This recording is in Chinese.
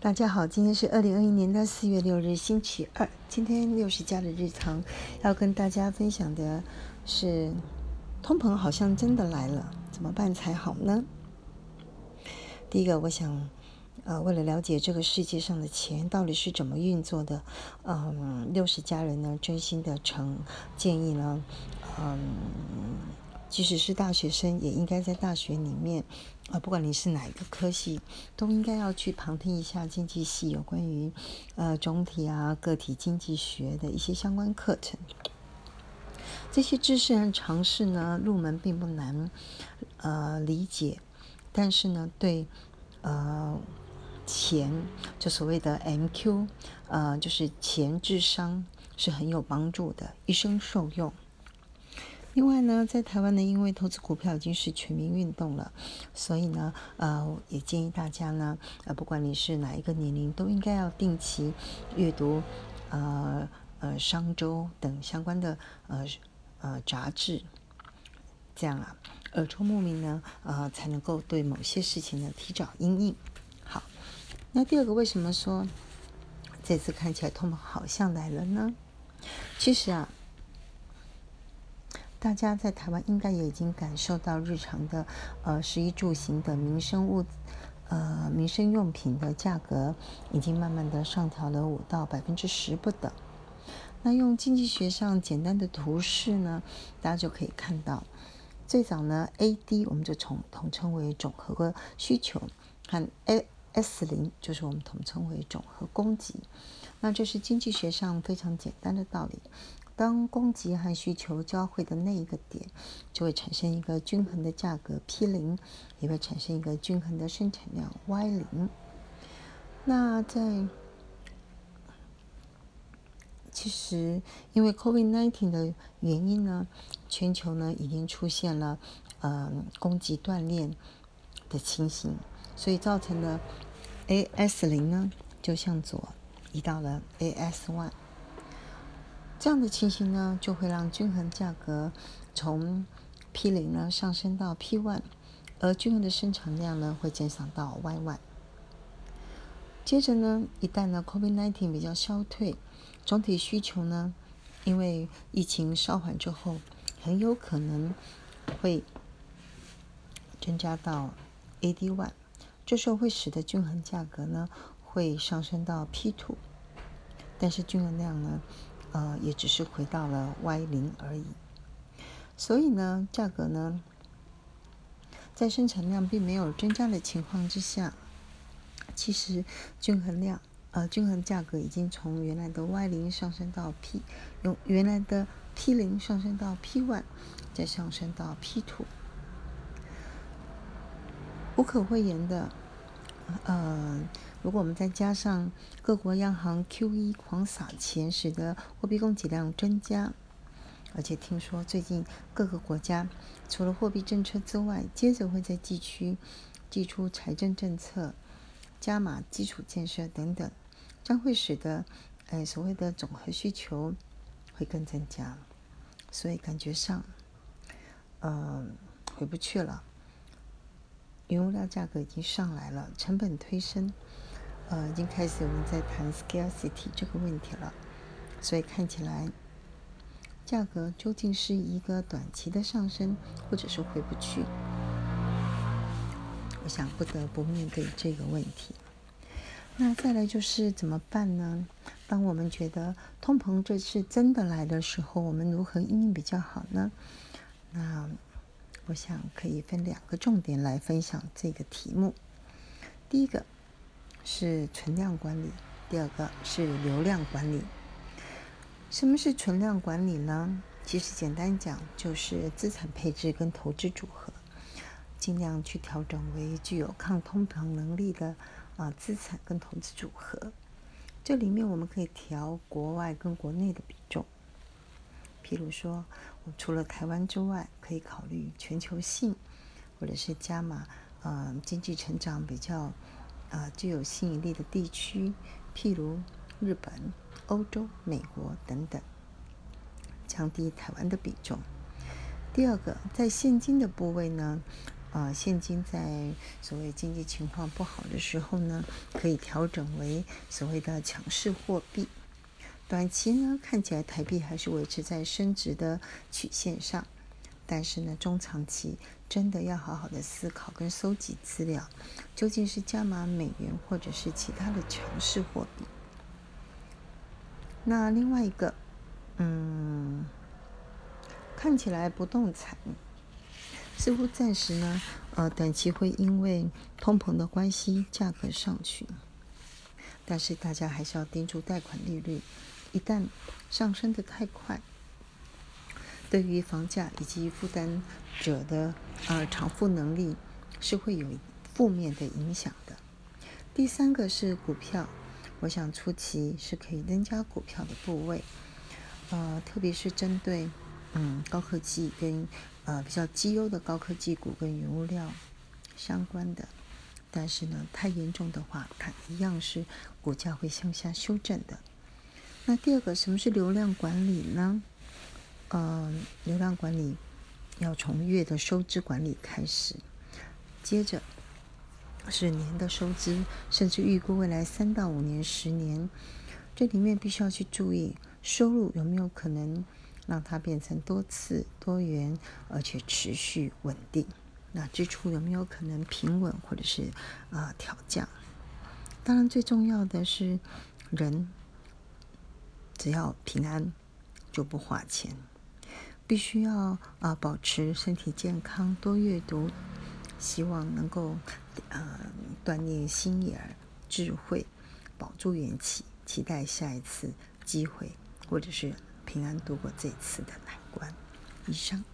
大家好，今天是二零二一年的四月六日，星期二。今天六十家的日常要跟大家分享的是，通膨好像真的来了，怎么办才好呢？第一个，我想，呃，为了了解这个世界上的钱到底是怎么运作的，嗯，六十家人呢，真心的诚建议呢，嗯。即使是大学生，也应该在大学里面，啊，不管你是哪一个科系，都应该要去旁听一下经济系有关于，呃，总体啊、个体经济学的一些相关课程。这些知识和常识呢，入门并不难，呃，理解，但是呢，对，呃，钱，就所谓的 MQ，呃，就是钱智商是很有帮助的，一生受用。另外呢，在台湾呢，因为投资股票已经是全民运动了，所以呢，呃，也建议大家呢，呃，不管你是哪一个年龄，都应该要定期阅读，呃呃，商周等相关的呃呃杂志，这样啊，耳聪目明呢，呃，才能够对某些事情呢提早应应。好，那第二个，为什么说这次看起来通膨好像来了呢？其实啊。大家在台湾应该也已经感受到日常的，呃，食衣住行的民生物，呃，民生用品的价格已经慢慢的上调了五到百分之十不等。那用经济学上简单的图示呢，大家就可以看到，最早呢，A D 我们就统统称为总和需求，和 A S 零就是我们统称为总和供给。那这是经济学上非常简单的道理。当供给和需求交汇的那一个点，就会产生一个均衡的价格 P 零，也会产生一个均衡的生产量 Y 零。那在其实因为 COVID-19 的原因呢，全球呢已经出现了呃供给断裂的情形，所以造成了 AS 零呢就向左移到了 AS one。这样的情形呢，就会让均衡价格从 P 零呢上升到 P one，而均衡的生产量呢会减少到 Y one。接着呢，一旦呢 COVID-19 比较消退，总体需求呢，因为疫情稍缓之后，很有可能会增加到 AD one，这时候会使得均衡价格呢会上升到 P two，但是均衡量呢？呃，也只是回到了 Y 零而已，所以呢，价格呢，在生产量并没有增加的情况之下，其实均衡量呃均衡价格已经从原来的 Y 零上升到 P，用原来的 P 零上升到 P one，再上升到 P two，无可讳言的，呃。如果我们再加上各国央行 QE 狂撒钱，使得货币供给量增加，而且听说最近各个国家除了货币政策之外，接着会在地区寄出财政政策、加码基础建设等等，将会使得呃所谓的总和需求会更增加，所以感觉上，嗯，回不去了。原物料价格已经上来了，成本推升。呃，已经开始我们在谈 scarcity 这个问题了，所以看起来价格究竟是一个短期的上升，或者是回不去？我想不得不面对这个问题。那再来就是怎么办呢？当我们觉得通膨这次真的来的时候，我们如何应对比较好呢？那我想可以分两个重点来分享这个题目。第一个。是存量管理，第二个是流量管理。什么是存量管理呢？其实简单讲，就是资产配置跟投资组合，尽量去调整为具有抗通膨能力的啊资产跟投资组合。这里面我们可以调国外跟国内的比重。譬如说，我除了台湾之外，可以考虑全球性，或者是加码啊经济成长比较。啊，具有吸引力的地区，譬如日本、欧洲、美国等等，降低台湾的比重。第二个，在现金的部位呢，呃，现金在所谓经济情况不好的时候呢，可以调整为所谓的强势货币。短期呢，看起来台币还是维持在升值的曲线上，但是呢，中长期真的要好好的思考跟收集资料，究竟是加码美元或者是其他的强势货币。那另外一个，嗯，看起来不动产似乎暂时呢，呃，短期会因为通膨的关系价格上去，但是大家还是要盯住贷款利率。一旦上升的太快，对于房价以及负担者的呃偿付能力是会有负面的影响的。第三个是股票，我想初期是可以增加股票的部位，呃，特别是针对嗯高科技跟呃比较绩优的高科技股跟原物料相关的，但是呢太严重的话，它一样是股价会向下修正的。那第二个，什么是流量管理呢？呃，流量管理要从月的收支管理开始，接着是年的收支，甚至预估未来三到五年、十年，这里面必须要去注意收入有没有可能让它变成多次、多元，而且持续稳定。那支出有没有可能平稳或者是呃调降？当然，最重要的是人。只要平安，就不花钱。必须要啊保持身体健康，多阅读，希望能够呃锻炼心眼、智慧，保住元气，期待下一次机会，或者是平安度过这次的难关。以上。